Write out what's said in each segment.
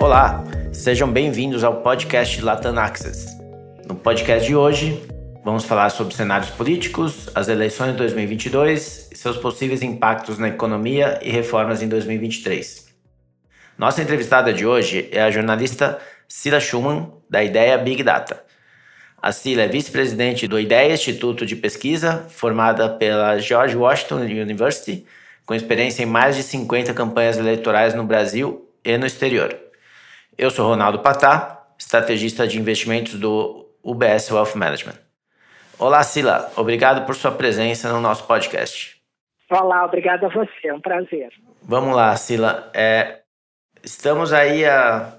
Olá, sejam bem-vindos ao podcast Latam Access. No podcast de hoje, vamos falar sobre cenários políticos, as eleições de 2022 e seus possíveis impactos na economia e reformas em 2023. Nossa entrevistada de hoje é a jornalista Cila Schumann, da Ideia Big Data. A Cila é vice-presidente do Ideia Instituto de Pesquisa, formada pela George Washington University, com experiência em mais de 50 campanhas eleitorais no Brasil e no exterior. Eu sou Ronaldo Patá, estrategista de investimentos do UBS Wealth Management. Olá, Sila. Obrigado por sua presença no nosso podcast. Olá, obrigado a você. É um prazer. Vamos lá, Sila. É, estamos aí a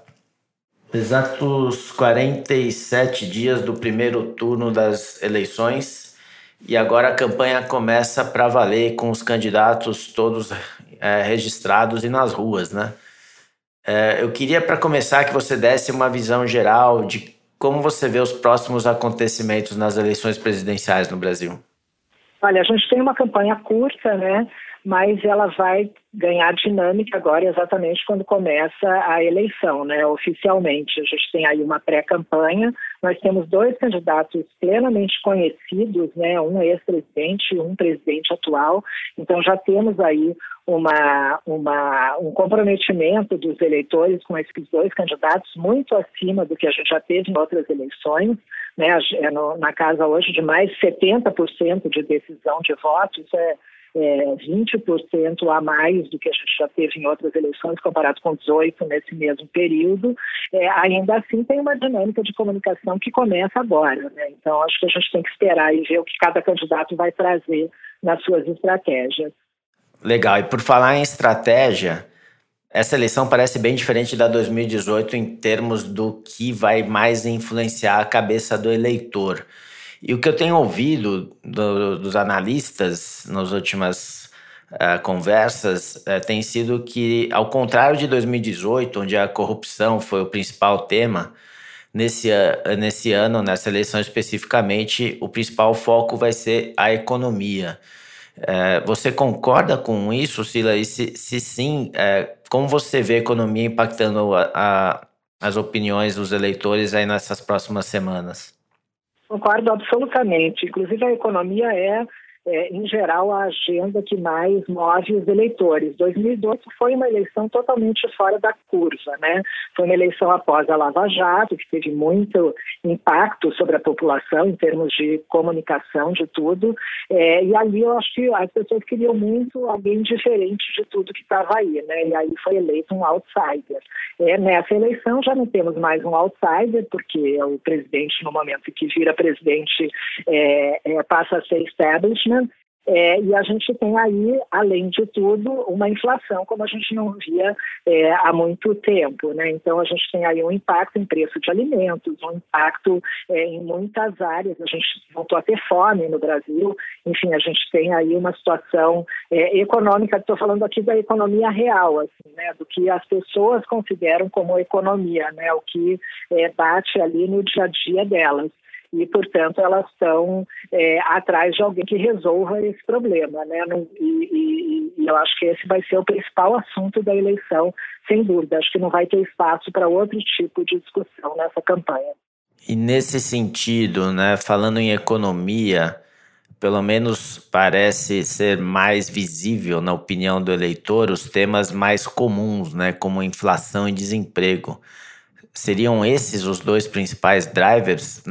exatos 47 dias do primeiro turno das eleições e agora a campanha começa para valer com os candidatos todos é, registrados e nas ruas, né? É, eu queria, para começar, que você desse uma visão geral de como você vê os próximos acontecimentos nas eleições presidenciais no Brasil. Olha, a gente tem uma campanha curta, né? Mas ela vai ganhar dinâmica agora exatamente quando começa a eleição, né? Oficialmente, a gente tem aí uma pré-campanha. Nós temos dois candidatos plenamente conhecidos, né? Um ex-presidente e um presidente atual. Então já temos aí uma, uma, um comprometimento dos eleitores com esses dois candidatos muito acima do que a gente já teve em outras eleições, né? É na casa hoje de mais 70% de decisão de votos, é, é 20% a mais do que a gente já teve em outras eleições, comparado com 18 nesse mesmo período. É, ainda assim, tem uma dinâmica de comunicação que começa agora. Né? Então, acho que a gente tem que esperar e ver o que cada candidato vai trazer nas suas estratégias. Legal. E por falar em estratégia, essa eleição parece bem diferente da 2018 em termos do que vai mais influenciar a cabeça do eleitor. E o que eu tenho ouvido do, dos analistas nas últimas uh, conversas uh, tem sido que, ao contrário de 2018, onde a corrupção foi o principal tema, nesse, uh, nesse ano, nessa eleição especificamente, o principal foco vai ser a economia. É, você concorda com isso, Sila? E se, se sim, é, como você vê a economia impactando a, a, as opiniões dos eleitores aí nessas próximas semanas? Concordo absolutamente. Inclusive, a economia é é, em geral, a agenda que mais move os eleitores. 2012 foi uma eleição totalmente fora da curva, né? Foi uma eleição após a Lava Jato, que teve muito impacto sobre a população em termos de comunicação, de tudo. É, e ali eu acho que as pessoas queriam muito alguém diferente de tudo que estava aí, né? E aí foi eleito um outsider. É, nessa eleição já não temos mais um outsider, porque o presidente, no momento que vira presidente, é, é passa a ser establishment é, e a gente tem aí, além de tudo, uma inflação como a gente não via é, há muito tempo. Né? Então, a gente tem aí um impacto em preço de alimentos, um impacto é, em muitas áreas. A gente voltou a ter fome no Brasil. Enfim, a gente tem aí uma situação é, econômica. Estou falando aqui da economia real, assim, né? do que as pessoas consideram como economia, né? o que é, bate ali no dia a dia delas e, portanto, elas estão é, atrás de alguém que resolva esse problema. Né? E, e, e, eu acho que esse vai ser o principal assunto da eleição, sem dúvida. Acho que não vai ter espaço para outro tipo de discussão nessa campanha. E nesse sentido, né, falando em economia, pelo menos parece ser mais visível na opinião do eleitor os temas mais comuns, né, como inflação e desemprego seriam esses os dois principais drivers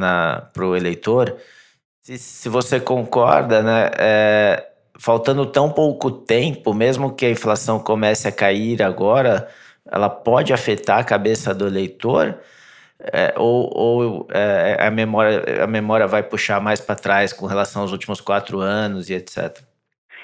para o eleitor? Se, se, você concorda, né, é, faltando tão pouco tempo, mesmo que a inflação comece a cair agora, ela pode afetar a cabeça do eleitor? É, ou, ou é, a, memória, a memória vai puxar mais para trás com relação aos últimos quatro anos e etc?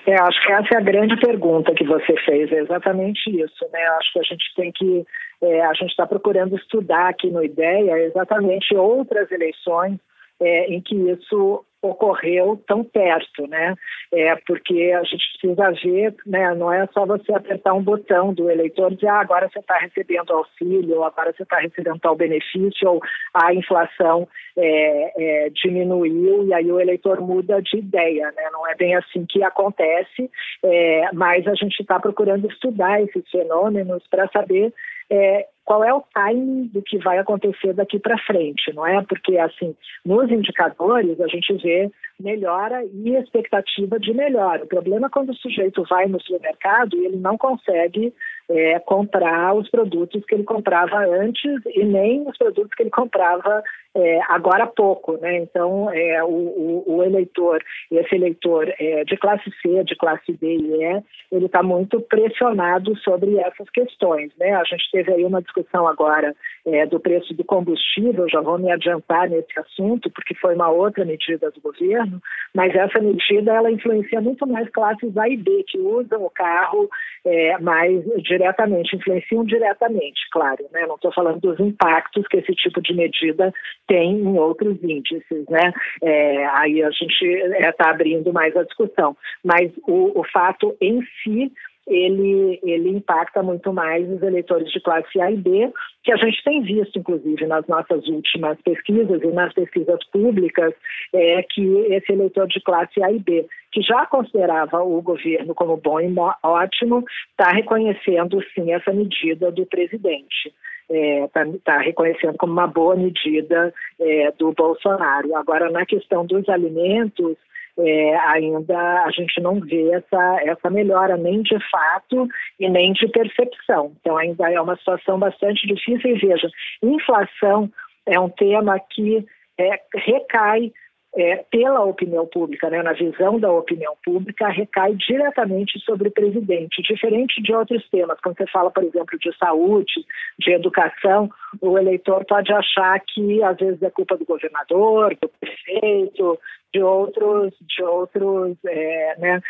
É, acho que essa é a grande pergunta que você fez, é exatamente isso. Né? Acho que a gente tem que é, a gente está procurando estudar aqui no IDEA exatamente outras eleições é, em que isso ocorreu tão perto, né? É, porque a gente precisa ver, né? Não é só você apertar um botão do eleitor e dizer, ah, agora você está recebendo auxílio, agora você está recebendo tal benefício, ou a inflação é, é, diminuiu e aí o eleitor muda de ideia, né? Não é bem assim que acontece, é, mas a gente está procurando estudar esses fenômenos para saber é, qual é o timing do que vai acontecer daqui para frente, não é? Porque, assim, nos indicadores a gente vê melhora e expectativa de melhora. O problema é quando o sujeito vai no supermercado e ele não consegue é, comprar os produtos que ele comprava antes e nem os produtos que ele comprava é, agora há pouco, né? Então, é, o, o, o eleitor, esse eleitor é, de classe C, de classe D e E, ele está muito pressionado sobre essas questões, né? A gente teve aí uma discussão agora é, do preço do combustível, já vou me adiantar nesse assunto, porque foi uma outra medida do governo, mas essa medida, ela influencia muito mais classes A e B, que usam o carro é, mais diretamente, influenciam diretamente, claro, né? Não estou falando dos impactos que esse tipo de medida tem em outros índices, né? É, aí a gente está é, abrindo mais a discussão. Mas o, o fato em si ele, ele impacta muito mais os eleitores de classe A e B, que a gente tem visto, inclusive, nas nossas últimas pesquisas e nas pesquisas públicas, é que esse eleitor de classe A e B, que já considerava o governo como bom e ótimo, está reconhecendo, sim, essa medida do presidente está é, tá, tá reconhecendo como uma boa medida é, do Bolsonaro. Agora, na questão dos alimentos, é, ainda a gente não vê essa, essa melhora nem de fato e nem de percepção. Então, ainda é uma situação bastante difícil. E veja, inflação é um tema que é, recai é, pela opinião pública, né, na visão da opinião pública, recai diretamente sobre o presidente, diferente de outros temas. Quando você fala, por exemplo, de saúde, de educação, o eleitor pode achar que às vezes é culpa do governador, do prefeito, de outros, de outros, é, né,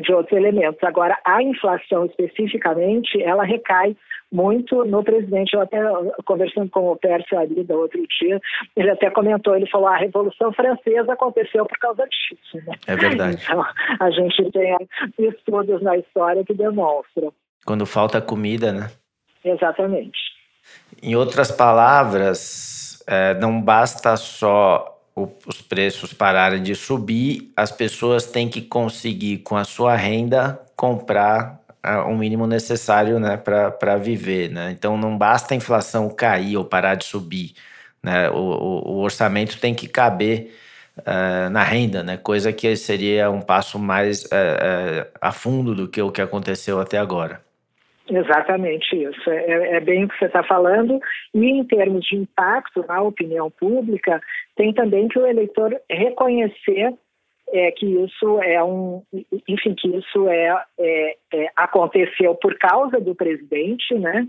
de outros elementos. Agora, a inflação especificamente, ela recai muito no presidente. Eu até, conversando com o Pércio Arida outro dia, ele até comentou, ele falou, a Revolução Francesa aconteceu por causa disso. Né? É verdade. Então, a gente tem estudos na história que demonstram. Quando falta comida, né? Exatamente. Em outras palavras, é, não basta só os preços pararem de subir, as pessoas têm que conseguir, com a sua renda, comprar o mínimo necessário né, para viver. Né? Então não basta a inflação cair ou parar de subir. Né? O, o, o orçamento tem que caber uh, na renda, né? coisa que seria um passo mais uh, uh, a fundo do que o que aconteceu até agora. Exatamente isso. É, é bem o que você está falando. E em termos de impacto na opinião pública, tem também que o eleitor reconhecer é que isso é um, enfim, que isso é, é, é aconteceu por causa do presidente, né?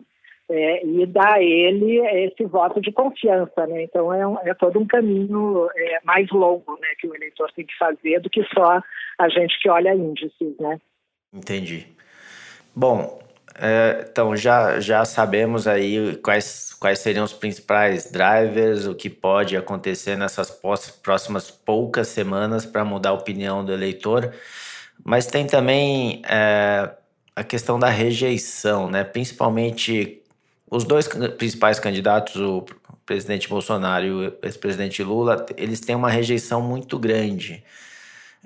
É, e dá a ele esse voto de confiança, né? Então é, um, é todo um caminho é, mais longo, né, que o eleitor tem que fazer do que só a gente que olha índices, né? Entendi. Bom, é, então já já sabemos aí quais quais seriam os principais drivers, o que pode acontecer nessas próximas poucas semanas para mudar a opinião do eleitor. Mas tem também é, a questão da rejeição, né? principalmente os dois principais candidatos, o presidente Bolsonaro e o ex-presidente Lula, eles têm uma rejeição muito grande.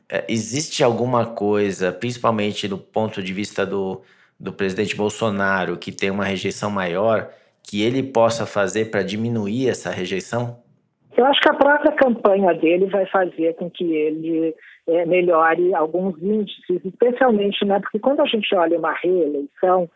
É, existe alguma coisa, principalmente do ponto de vista do, do presidente Bolsonaro, que tem uma rejeição maior? que ele possa fazer para diminuir essa rejeição? Eu acho que a própria campanha dele vai fazer com que ele é, melhore alguns índices, especialmente, né, porque quando a gente olha uma reeleição,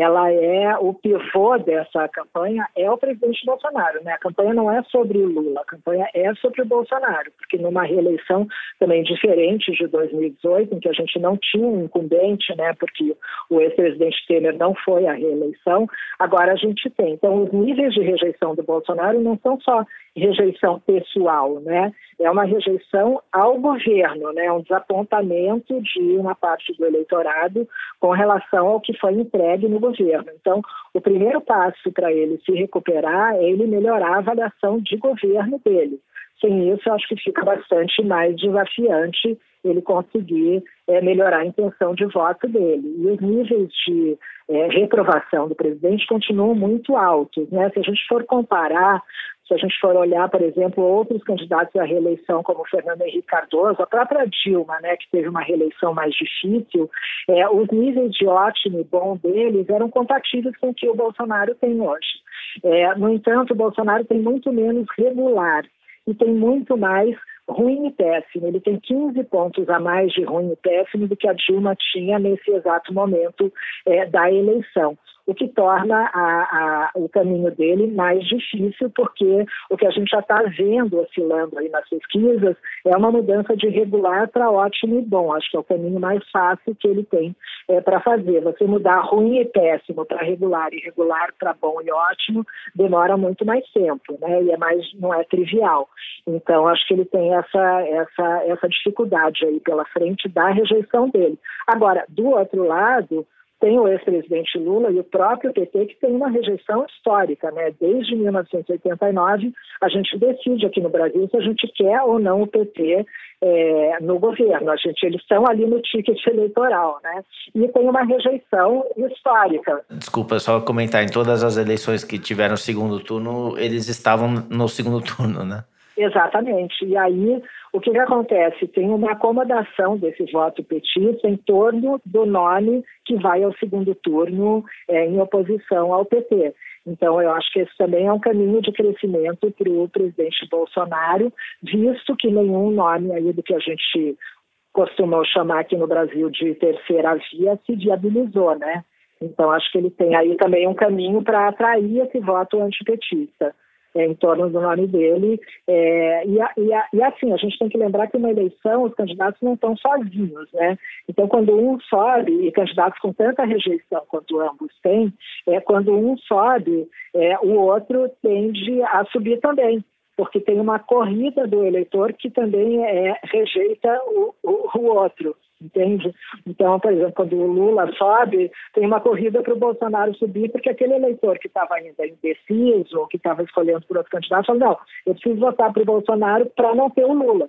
ela é o pivô dessa campanha é o presidente Bolsonaro, né? A campanha não é sobre o Lula, a campanha é sobre o Bolsonaro, porque numa reeleição também diferente de 2018, em que a gente não tinha um incumbente, né? Porque o ex-presidente Temer não foi à reeleição, agora a gente tem. Então, os níveis de rejeição do Bolsonaro não são só rejeição pessoal, né? É uma rejeição ao governo, né? Um desapontamento de uma parte do eleitorado com relação ao que foi entregue no governo. Então, o primeiro passo para ele se recuperar é ele melhorar a avaliação de governo dele. Sem isso, eu acho que fica bastante mais desafiante ele conseguir é, melhorar a intenção de voto dele. E os níveis de é, reprovação do presidente continuam muito altos. Né? Se a gente for comparar Se a gente for olhar, por exemplo, outros candidatos à reeleição, como Fernando Henrique Cardoso, a própria Dilma, né, que teve uma reeleição mais difícil, é, os níveis de ótimo e bom deles eram compatíveis com o que o Bolsonaro tem hoje. É, no entanto, o Bolsonaro tem muito menos regular e tem muito mais ruim e péssimo. Ele tem 15 pontos a mais de ruim e péssimo do que a Dilma tinha nesse exato momento é, da eleição o que torna a, a, o caminho dele mais difícil, porque o que a gente já está vendo oscilando aí nas pesquisas é uma mudança de regular para ótimo e bom. Acho que é o caminho mais fácil que ele tem é, para fazer. Você mudar ruim e péssimo para regular e regular para bom e ótimo demora muito mais tempo, né? E é mais não é trivial. Então acho que ele tem essa essa essa dificuldade aí pela frente da rejeição dele. Agora, do outro lado, tem o ex-presidente Lula e o próprio PT que tem uma rejeição histórica, né? Desde 1989 a gente decide aqui no Brasil se a gente quer ou não o PT é, no governo. A gente eles estão ali no ticket eleitoral, né? E tem uma rejeição histórica. Desculpa só comentar em todas as eleições que tiveram segundo turno eles estavam no segundo turno, né? Exatamente. E aí, o que, que acontece? Tem uma acomodação desse voto petista em torno do nome que vai ao segundo turno é, em oposição ao PT. Então, eu acho que esse também é um caminho de crescimento para o presidente Bolsonaro, visto que nenhum nome aí do que a gente costuma chamar aqui no Brasil de terceira via se viabilizou, né? Então, acho que ele tem aí também um caminho para atrair esse voto antipetista é, em torno do nome dele. É, e, e, e, assim, a gente tem que lembrar que uma eleição, os candidatos não estão sozinhos, né? Então, quando um sobe, e candidatos com tanta rejeição quanto ambos têm, é, quando um sobe, é, o outro tende a subir também porque tem uma corrida do eleitor que também é, rejeita o, o, o outro entende? Então, por exemplo, quando o Lula sobe, tem uma corrida para o Bolsonaro subir, porque aquele eleitor que estava ainda indeciso, que estava escolhendo por outro candidato, fala, não, eu preciso votar para o Bolsonaro para não ter o Lula.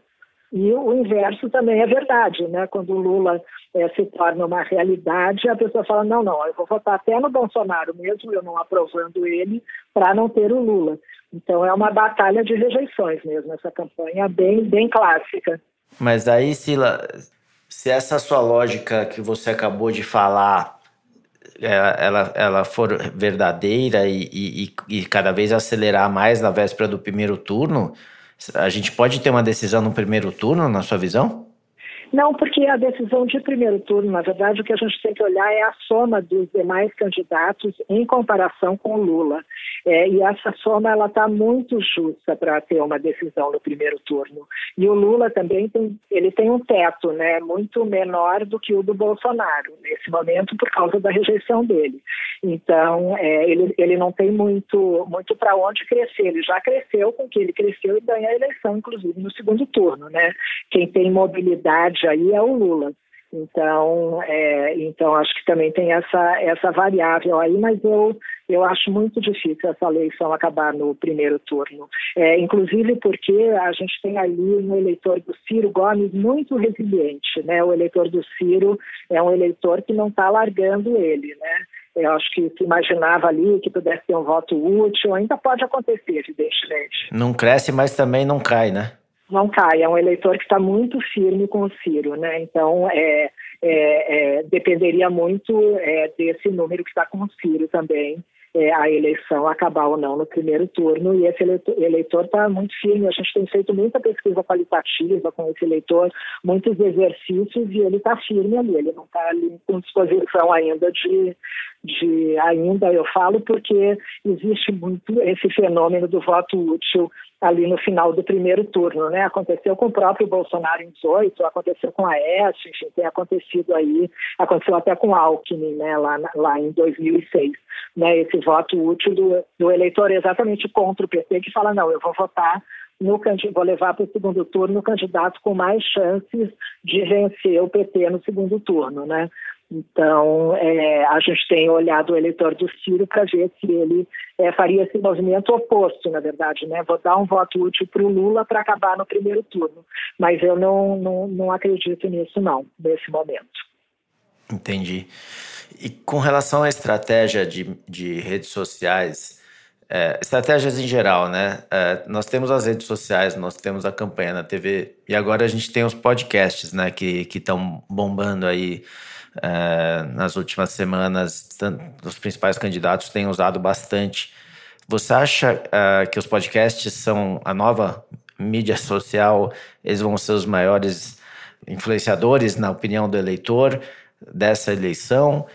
E o inverso também é verdade, né? Quando o Lula é, se torna uma realidade, a pessoa fala, não, não, eu vou votar até no Bolsonaro, mesmo eu não aprovando ele, para não ter o Lula. Então é uma batalha de rejeições mesmo, essa campanha bem, bem clássica. Mas aí, Sila, se essa sua lógica que você acabou de falar ela, ela, ela for verdadeira e, e, e, cada vez acelerar mais na véspera do primeiro turno, a gente pode ter uma decisão no primeiro turno, na sua visão? Não, porque a decisão de primeiro turno, na verdade, o que a gente tem que olhar é a soma dos demais candidatos em comparação com o Lula. É, e essa soma ela está muito justa para ter uma decisão no primeiro turno. E o Lula também tem, ele tem um teto, né, muito menor do que o do Bolsonaro nesse momento por causa da rejeição dele. Então, é, ele, ele não tem muito, muito para onde crescer. Ele já cresceu com que ele cresceu e ganha a eleição, inclusive no segundo turno, né? Quem tem mobilidade aí é o Lula. Então, é, então acho que também tem essa, essa variável aí, mas eu, eu acho muito difícil essa eleição acabar no primeiro turno. É, inclusive porque a gente tem ali um eleitor do Ciro Gomes muito resiliente, né? O eleitor do Ciro é um eleitor que não está largando ele, né? Eu acho que se imaginava ali que pudesse ter um voto útil, ainda pode acontecer, evidentemente. Não cresce, mas também não cai, né? não cai. É um eleitor que está muito firme com o Ciro, né? Então, é, é, é dependeria muito é, desse número que está com o Ciro também, é, a eleição acabar ou não no primeiro turno. E esse eleitor está muito firme. A gente tem feito muita pesquisa qualitativa com esse eleitor, muitos exercícios, e ele está firme ali. Ele não está ali com disposição ainda de, de ainda eu falo porque existe muito esse fenômeno do voto útil ali no final do primeiro turno, né? Aconteceu com o próprio Bolsonaro em 18, aconteceu com a Aécio, enfim, tem acontecido aí, aconteceu até com Alckmin, né? Lá, lá em 2006, né? Esse voto útil do, do eleitor exatamente contra o PT que fala não, eu vou votar no vou levar para o segundo turno o candidato com mais chances de vencer o PT no segundo turno, né? Então, é, a gente tem olhado o eleitor do Ciro para ver se ele é, faria esse movimento oposto, na verdade, né? Vou dar um voto útil para o Lula para acabar no primeiro turno. Mas eu não, não, não acredito nisso, não, nesse momento. Entendi. E com relação à estratégia de, de redes sociais, É, estratégias em geral, né? É, nós temos as redes sociais, nós temos a campanha na TV e agora a gente tem os podcasts, né? Que estão bombando aí é, nas últimas semanas. Os principais candidatos têm usado bastante. Você acha é, que os podcasts são a nova mídia social? Eles vão ser os maiores influenciadores na opinião do eleitor dessa eleição?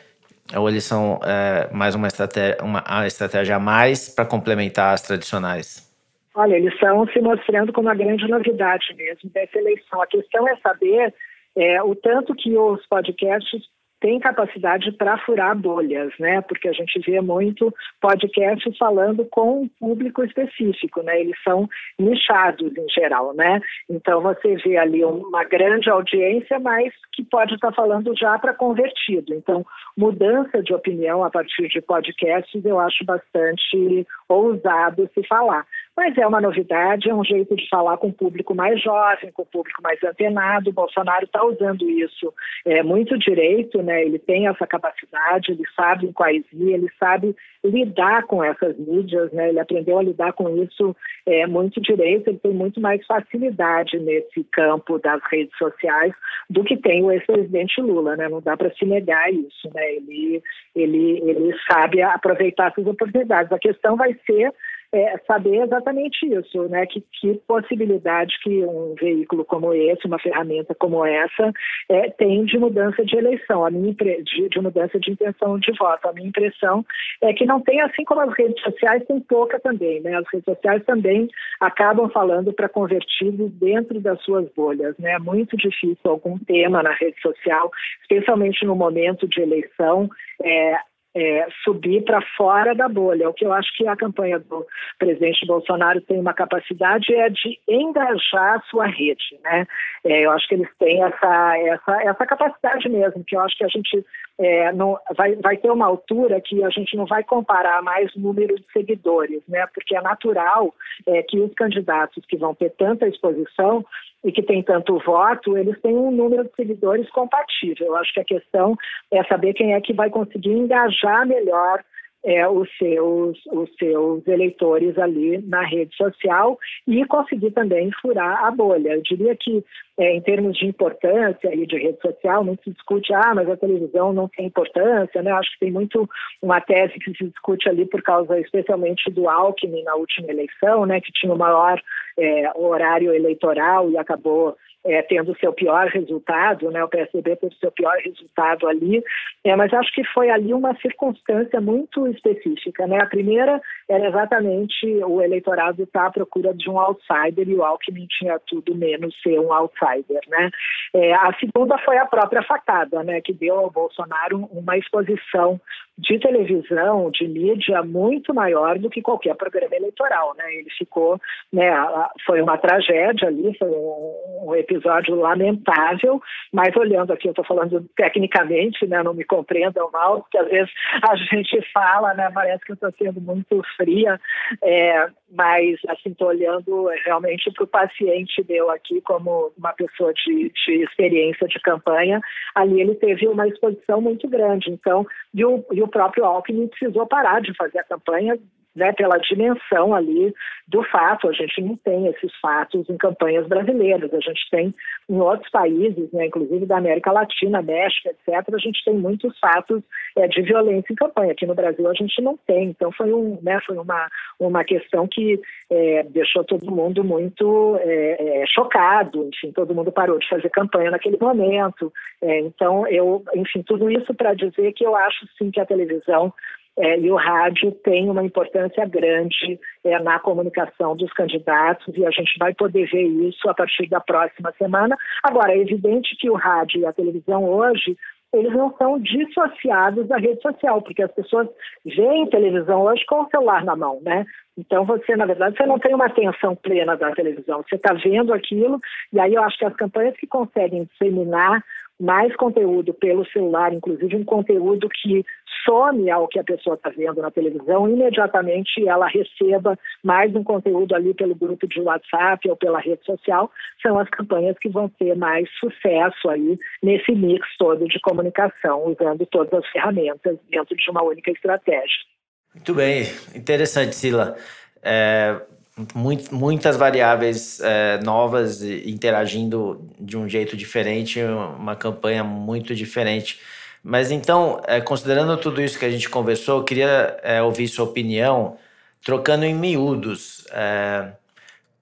Ou eles são é, mais uma estratégia, uma, uma estratégia a mais para complementar as tradicionais? Olha, eles estão se mostrando como uma grande novidade mesmo dessa eleição. A questão é saber é, o tanto que os podcasts tem capacidade para furar bolhas, né? Porque a gente vê muito podcasts falando com um público específico, né? Eles são nichados em geral, né? Então você vê ali uma grande audiência, mas que pode estar falando já para convertido. Então, mudança de opinião a partir de podcasts eu acho bastante ousado se falar. Mas é uma novidade, é um jeito de falar com o público mais jovem, com o público mais antenado. O Bolsonaro está usando isso é, muito direito, né? Ele tem essa capacidade, ele sabe quais ir, ele sabe lidar com essas mídias, né? Ele aprendeu a lidar com isso é, muito direito, ele tem muito mais facilidade nesse campo das redes sociais do que tem o ex-presidente Lula, né? Não dá para se negar isso, né? Ele, ele, ele sabe aproveitar essas oportunidades. A questão vai ser é, saber exatamente isso, né? Que, que, possibilidade que um veículo como esse, uma ferramenta como essa, é, tem de mudança de eleição, a minha de, de, mudança de intenção de voto. A minha impressão é que não tem, assim como as redes sociais, tem pouca também, né? As redes sociais também acabam falando para convertidos dentro das suas bolhas, né? É muito difícil algum tema na rede social, especialmente no momento de eleição, é, é, subir para fora da bolha. O que eu acho que a campanha do presidente Bolsonaro tem uma capacidade é de engajar a sua rede, né? É, eu acho que eles têm essa, essa, essa capacidade mesmo, que eu acho que a gente é, não, vai, vai ter uma altura que a gente não vai comparar mais o número de seguidores, né? Porque é natural é, que os candidatos que vão ter tanta exposição e que tem tanto voto, eles têm um número de seguidores compatível. Eu acho que a questão é saber quem é que vai conseguir engajar melhor é, os, seus, os seus eleitores ali na rede social e conseguir também furar a bolha. Eu diria que, é, em termos de importância e de rede social, muito se discute, ah, mas a televisão não tem importância, né? Acho que tem muito uma tese que se discute ali por causa, especialmente, do Alckmin na última eleição, né? Que tinha o maior é, horário eleitoral e acabou é, tendo seu pior resultado, né, o PSDB teve seu pior resultado ali, é, mas acho que foi ali uma circunstância muito específica. Né? A primeira era exatamente o eleitorado estar tá à procura de um outsider e o Alckmin tinha tudo menos ser um outsider. Né? É, a segunda foi a própria facada, né, que deu ao Bolsonaro uma exposição de televisão, de mídia muito maior do que qualquer programa eleitoral, né? Ele ficou, né? Foi uma tragédia ali, foi um, episódio lamentável, mas olhando aqui, eu estou falando tecnicamente, né? Não me compreendam mal, porque às vezes a gente fala, né? Parece que eu estou sendo muito fria, é, mas assim estou olhando realmente para o paciente meu aqui como uma pessoa de, de experiência de campanha. Ali ele teve uma exposição muito grande, então e o, o próprio Alckmin precisou parar de fazer a campanha né, pela dimensão ali do fato. A gente não tem esses fatos em campanhas brasileiras, a gente tem em outros países, né, inclusive da América Latina, México, etc., a gente tem muitos fatos é, de violência em campanha. Aqui no Brasil a gente não tem. Então foi, um, né, foi uma, uma questão que é, deixou todo mundo muito é, chocado, enfim, todo mundo parou de fazer campanha naquele momento. Então, eu, enfim, tudo isso para dizer que eu acho sim que a televisão é, e o rádio tem uma importância grande é, na comunicação dos candidatos e a gente vai poder ver isso a partir da próxima semana. Agora, é evidente que o rádio e a televisão hoje eles não são dissociados da rede social, porque as pessoas veem televisão hoje com o celular na mão, né? Então você, na verdade, você não tem uma atenção plena da televisão, você está vendo aquilo, e aí eu acho que as campanhas que conseguem disseminar mais conteúdo pelo celular, inclusive um conteúdo que some ao que a pessoa está vendo na televisão, imediatamente ela receba mais um conteúdo ali pelo grupo de WhatsApp ou pela rede social, são as campanhas que vão ter mais sucesso aí nesse mix todo de comunicação, usando todas as ferramentas dentro de uma única estratégia. Muito bem, interessante, Sila. É, muito, muitas variáveis é, novas interagindo de um jeito diferente, uma campanha muito diferente. Mas então, é, considerando tudo isso que a gente conversou, eu queria é, ouvir sua opinião, trocando em miúdos. É,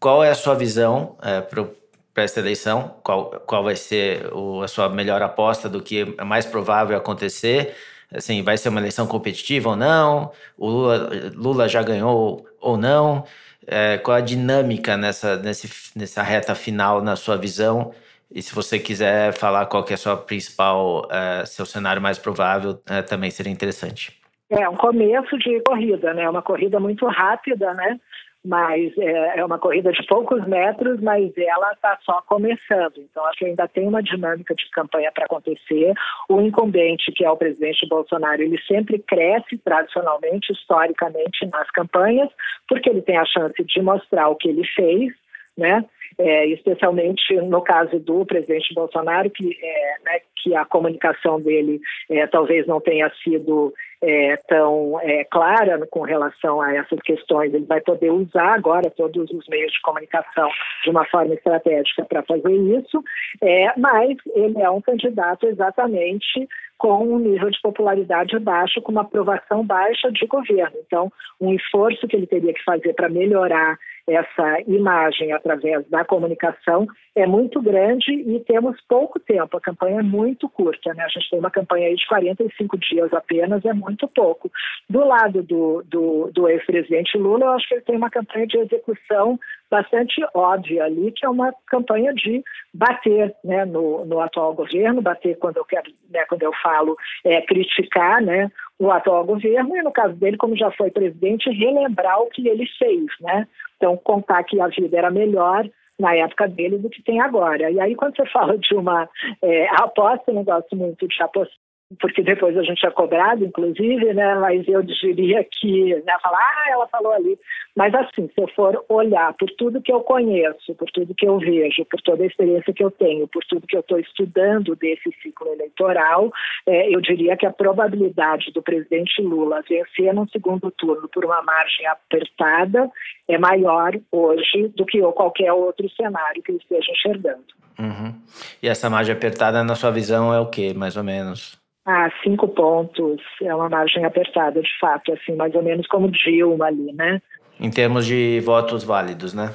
qual é a sua visão é, para esta eleição? Qual, qual vai ser o, a sua melhor aposta do que é mais provável acontecer? Assim, vai ser uma eleição competitiva ou não? O Lula, Lula já ganhou ou não? É, qual a dinâmica nessa, nesse, nessa reta final, na sua visão? E se você quiser falar qual que é a sua principal, uh, seu cenário mais provável, uh, também seria interessante. É um começo de corrida, né? Uma corrida muito rápida, né? Mas é, é uma corrida de poucos metros, mas ela está só começando. Então acho que ainda tem uma dinâmica de campanha para acontecer. O incumbente, que é o presidente Bolsonaro, ele sempre cresce tradicionalmente, historicamente nas campanhas, porque ele tem a chance de mostrar o que ele fez, né? é, especialmente no caso do presidente Bolsonaro, que, é, né, que a comunicação dele é, talvez não tenha sido é, tão é, clara com relação a essas questões. Ele vai poder usar agora todos os meios de comunicação de uma forma estratégica para fazer isso, é, mas ele é um candidato exatamente com um nível de popularidade baixo, com uma aprovação baixa de governo. Então, um esforço que ele teria que fazer para melhorar essa imagem através da comunicação é muito grande e temos pouco tempo. A campanha é muito curta, né? A gente tem uma campanha aí de 45 dias apenas, é muito pouco. Do lado do, do, do ex-presidente Lula, eu acho que ele tem uma campanha de execução bastante óbvia ali, que é uma campanha de bater né, no, no atual governo, bater quando eu quero, né, quando eu falo é, criticar né, o atual governo, e no caso dele, como já foi presidente, relembrar o que ele fez, né? Então, contar que a vida era melhor na época dele do que tem agora. E aí, quando você fala de uma é, aposta, eu não gosto muito de apostar porque depois a gente é cobrado, inclusive, né? Mas eu diria que, né, falar, ah, ela falou ali. Mas assim, se eu for olhar por tudo que eu conheço, por tudo que eu vejo, por toda a experiência que eu tenho, por tudo que eu estou estudando desse ciclo eleitoral, é, eu diria que a probabilidade do presidente Lula vencer no segundo turno por uma margem apertada é maior hoje do que qualquer outro cenário que ele esteja enxergando. Uhum. E essa margem apertada, na sua visão, é o que, mais ou menos? Ah, cinco pontos é uma margem apertada, de fato, assim, mais ou menos como Dilma ali, né? Em termos de votos válidos, né?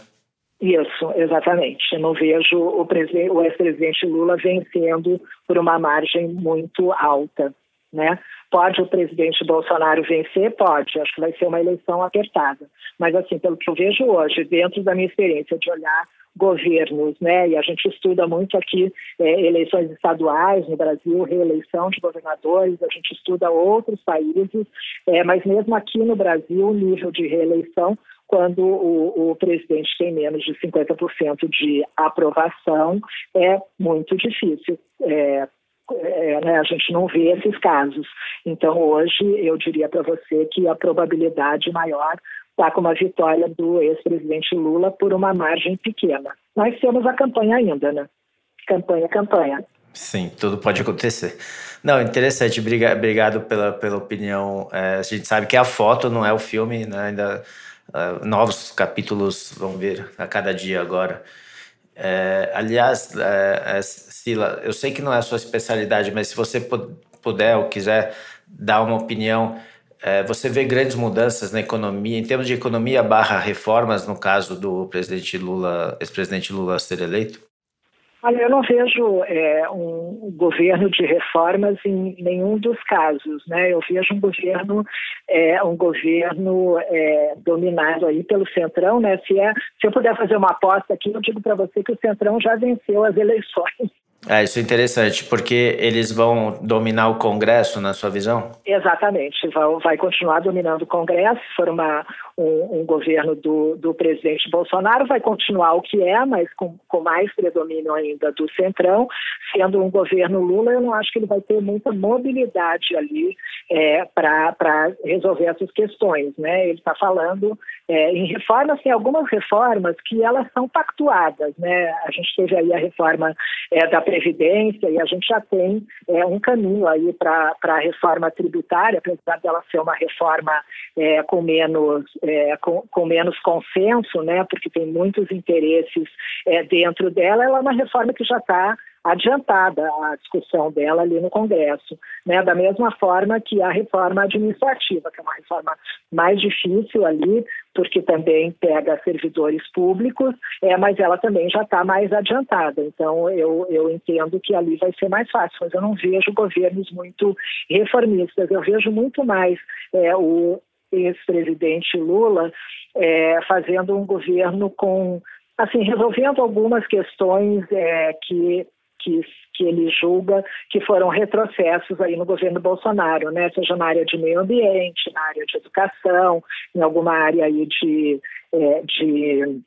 Isso, exatamente. Eu não vejo o, o ex-presidente Lula vencendo por uma margem muito alta, né? Pode o presidente Bolsonaro vencer? Pode. Acho que vai ser uma eleição apertada. Mas, assim, pelo que eu vejo hoje, dentro da minha experiência de olhar governos, né? E a gente estuda muito aqui é, eleições estaduais no Brasil, reeleição de governadores, a gente estuda outros países, é, mas mesmo aqui no Brasil, o nível de reeleição quando o, o, presidente tem menos de 50% de aprovação, é muito difícil. É, é, né, a gente não vê esses casos. Então, hoje, eu diria para você que a probabilidade maior está com uma vitória do ex-presidente Lula por uma margem pequena. Nós temos a campanha ainda, né? Campanha, campanha. Sim, tudo pode acontecer. Não, interessante, obrigado pela, pela opinião. É, a gente sabe que é a foto, não é o filme, né? Ainda uh, novos capítulos vão vir a cada dia agora. É, aliás, é, é, Sila, eu sei que não é a sua especialidade, mas se você puder ou quiser dar uma opinião é, você vê grandes mudanças na economia, em termos de economia barra reformas, no caso do presidente Lula, ex-presidente Lula ser eleito? Olha, eu não vejo é, um governo de reformas em nenhum dos casos, né? Eu vejo um governo, é, um governo é, dominado aí pelo centrão, né? Se, é, se eu puder fazer uma aposta aqui, eu digo para você que o centrão já venceu as eleições. É, isso é interessante, porque eles vão dominar o Congresso, na sua visão? Exatamente, vai, vai continuar dominando o Congresso, se uma, um, um, governo do, do presidente Bolsonaro, vai continuar o que é, mas com, com mais predomínio ainda do Centrão, sendo um governo Lula, eu não acho que ele vai ter muita mobilidade ali é, para resolver essas questões, né? Ele está falando é, em reformas, tem algumas reformas que elas são pactuadas, né? A gente teve aí a reforma é, da Previdência, e a gente já tem é, um caminho aí para a reforma tributária, apesar dela ser uma reforma é, com, menos, é, com, com, menos consenso, né, porque tem muitos interesses é, dentro dela, ela é uma reforma que já está adiantada a discussão dela ali no Congresso, né? Da mesma forma que a reforma administrativa, que é uma reforma mais difícil ali, porque também pega servidores públicos, é, mas ela também já está mais adiantada. Então eu, eu entendo que ali vai ser mais fácil, mas eu não vejo governos muito reformistas. Eu vejo muito mais é, o ex-presidente Lula é, fazendo um governo com assim resolvendo algumas questões é, que que, que ele julga que foram retrocessos aí no governo Bolsonaro, né? seja na área de meio ambiente, na área de educação, em alguma área aí de, é, de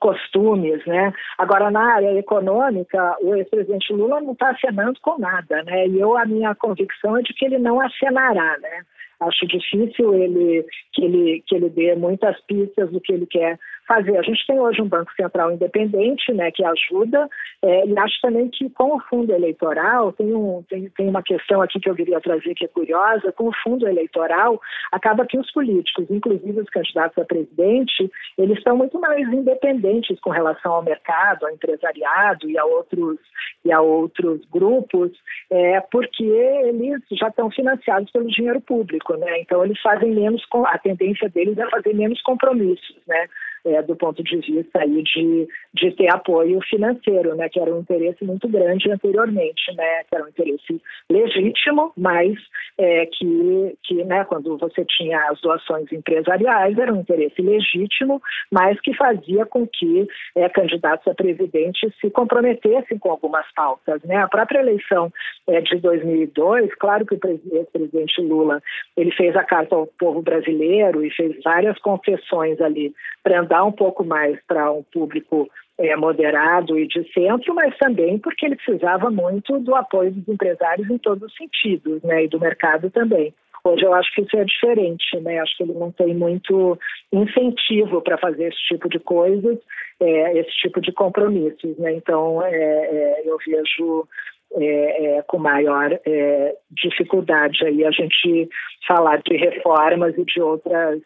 costumes, né? Agora na área econômica, o ex-presidente Lula não está acenando com nada, né? E eu a minha convicção é de que ele não acenará, né? Acho difícil ele que ele que ele dê muitas pistas do que ele quer fazer. A gente tem hoje um Banco Central independente, né, que ajuda, é, e acho também que com o fundo eleitoral, tem, um, tem, tem uma questão aqui que eu queria trazer que é curiosa, com o fundo eleitoral, acaba que os políticos, inclusive os candidatos a presidente, eles estão muito mais independentes com relação ao mercado, ao empresariado e a outros, e a outros grupos, é, porque eles já estão financiados pelo dinheiro público, né? Então eles fazem menos, a tendência deles é fazer menos compromissos, né? É, do ponto de vista aí de, de ter apoio financeiro, né, que era um interesse muito grande anteriormente, né, que era um interesse legítimo, mas é, que, que né, quando você tinha as doações empresariais, era um interesse legítimo, mas que fazia com que é, candidatos a presidente se comprometessem com algumas pautas. Né? A própria eleição é, de 2002, claro que o presidente Lula ele fez a carta ao povo brasileiro e fez várias concessões ali para dar um pouco mais para um público é, moderado e de centro, mas também porque ele precisava muito do apoio dos empresários em todos os sentidos, né, e do mercado também. Hoje eu acho que isso é diferente, né? Acho que ele não tem muito incentivo para fazer esse tipo de coisas, é, esse tipo de compromissos, né? Então é, é, eu vejo é, é, com maior é, dificuldade aí a gente falar de reformas e de outras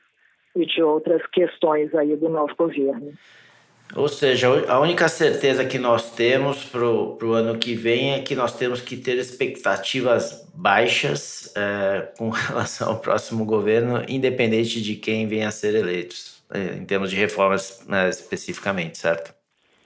e de outras questões aí do novo governo. Ou seja, a única certeza que nós temos para o ano que vem é que nós temos que ter expectativas baixas é, com relação ao próximo governo, independente de quem venha a ser eleito, é, em termos de reformas né, especificamente, certo?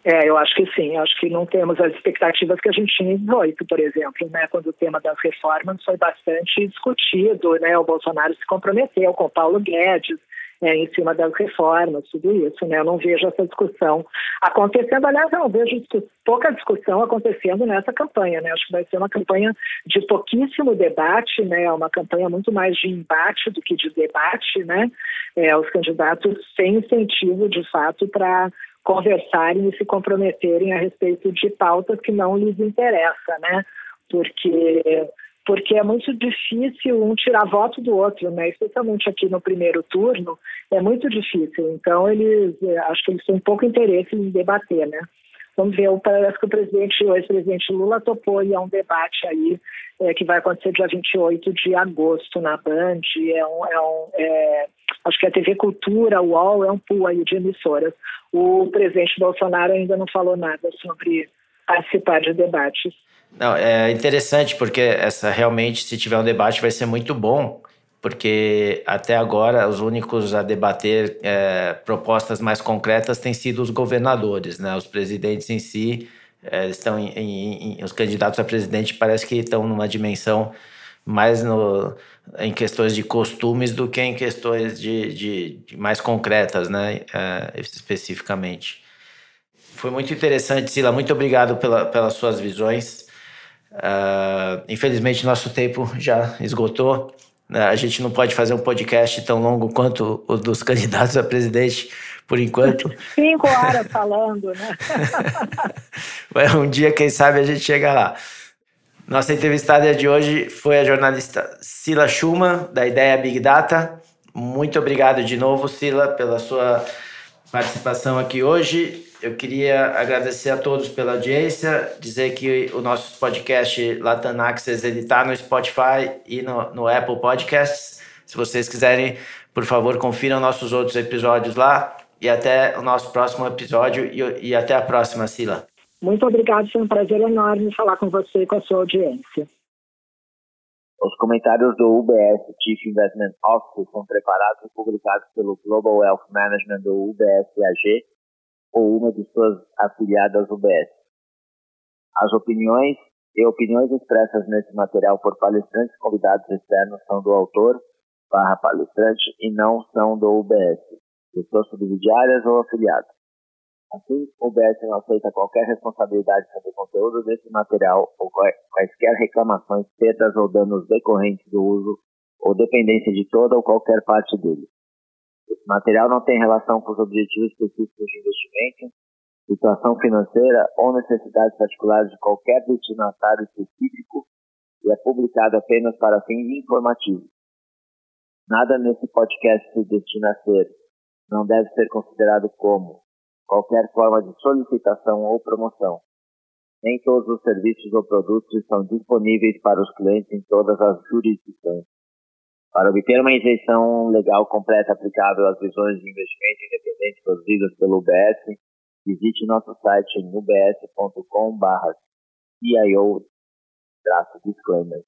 É, eu acho que sim. Acho que não temos as expectativas que a gente tinha em 18, por exemplo, né, quando o tema das reformas foi bastante discutido, né, o Bolsonaro se comprometeu com o Paulo Guedes, é, em cima das reformas, tudo isso. Né? Eu não vejo essa discussão acontecendo. Aliás, eu não vejo pouca discussão acontecendo nessa campanha. Né? Acho que vai ser uma campanha de pouquíssimo debate, né? uma campanha muito mais de embate do que de debate. Né? É, os candidatos têm incentivo, de fato, para conversarem e se comprometerem a respeito de pautas que não lhes interessa, né? Porque porque é muito difícil um tirar voto do outro, né? Especialmente aqui no primeiro turno, é muito difícil. Então, eles, é, acho que eles têm pouco interesse em debater, né? Vamos ver, parece que o presidente, o ex-presidente Lula topou e é um debate aí é, que vai acontecer dia 28 de agosto na Band. É um, é um é, acho que a TV Cultura, o UOL, é um pool aí de emissoras. O presidente Bolsonaro ainda não falou nada sobre participar de debates. Não, é interessante porque essa realmente, se tiver um debate, vai ser muito bom, porque até agora os únicos a debater é, propostas mais concretas têm sido os governadores, né? Os presidentes em si é, estão em, em, em, os candidatos a presidente parece que estão numa dimensão mais no, em questões de costumes do que em questões de, de, de mais concretas, né? É, especificamente. Foi muito interessante, Sila. Muito obrigado pela, pelas suas visões. Uh, infelizmente, nosso tempo já esgotou. Uh, a gente não pode fazer um podcast tão longo quanto o dos candidatos a presidente, por enquanto. Cinco horas falando, né? um dia, quem sabe, a gente chega lá. Nossa entrevistada de hoje foi a jornalista Sila Schumann, da Ideia Big Data. Muito obrigado de novo, Sila, pela sua participação aqui hoje. Eu queria agradecer a todos pela audiência, dizer que o nosso podcast Latam Access está no Spotify e no, no Apple Podcasts. Se vocês quiserem, por favor, confiram nossos outros episódios lá. E até o nosso próximo episódio e, e até a próxima, Sila. Muito obrigado, foi um prazer enorme falar com você e com a sua audiência. Os comentários do UBS Chief Investment Officer são preparados e publicados pelo Global Wealth Management do UBS AG ou uma de suas afiliadas UBS. As opiniões e opiniões expressas nesse material por palestrantes convidados externos são do autor barra palestrante e não são do UBS, pessoas subsidiárias ou afiliados. Assim, o UBS não aceita qualquer responsabilidade sobre o conteúdo desse material ou quaisquer reclamações, perdas ou danos decorrentes do uso ou dependência de toda ou qualquer parte dele. Esse material não tem relação com os objetivos específicos de investimento, situação financeira ou necessidades particulares de qualquer destinatário específico e é publicado apenas para fins informativos. Nada nesse podcast se destina a ser, não deve ser considerado como qualquer forma de solicitação ou promoção. Nem todos os serviços ou produtos estão disponíveis para os clientes em todas as jurisdições. Para obter uma isenção legal completa aplicável às visões de investimento independente produzidas pelo UBS, visite nosso site ubs.com/cio-disclaimer.